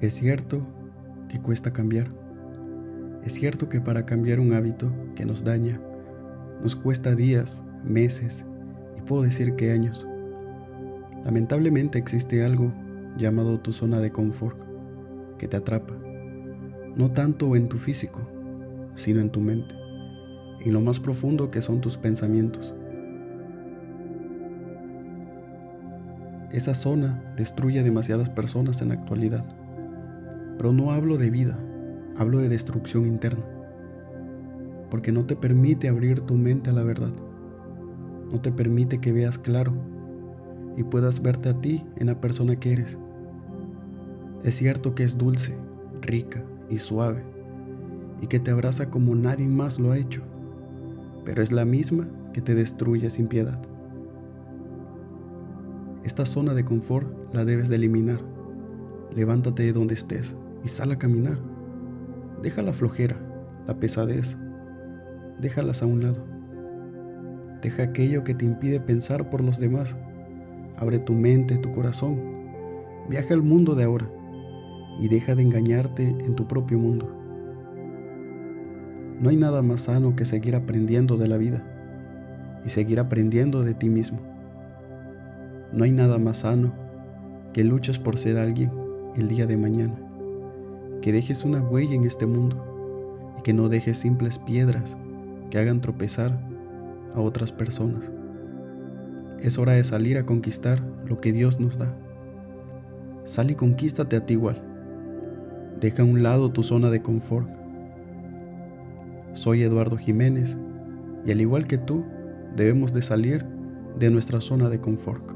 Es cierto que cuesta cambiar. Es cierto que para cambiar un hábito que nos daña, nos cuesta días, meses y puedo decir que años. Lamentablemente existe algo llamado tu zona de confort que te atrapa, no tanto en tu físico, sino en tu mente, y lo más profundo que son tus pensamientos. Esa zona destruye a demasiadas personas en la actualidad. Pero no hablo de vida, hablo de destrucción interna. Porque no te permite abrir tu mente a la verdad. No te permite que veas claro y puedas verte a ti en la persona que eres. Es cierto que es dulce, rica y suave y que te abraza como nadie más lo ha hecho, pero es la misma que te destruye sin piedad. Esta zona de confort la debes de eliminar. Levántate de donde estés y sal a caminar. Deja la flojera, la pesadez, déjalas a un lado. Deja aquello que te impide pensar por los demás. Abre tu mente, tu corazón. Viaja al mundo de ahora y deja de engañarte en tu propio mundo. No hay nada más sano que seguir aprendiendo de la vida y seguir aprendiendo de ti mismo. No hay nada más sano que luches por ser alguien el día de mañana que dejes una huella en este mundo y que no dejes simples piedras que hagan tropezar a otras personas. Es hora de salir a conquistar lo que Dios nos da. Sal y conquístate a ti igual. Deja a un lado tu zona de confort. Soy Eduardo Jiménez y al igual que tú, debemos de salir de nuestra zona de confort.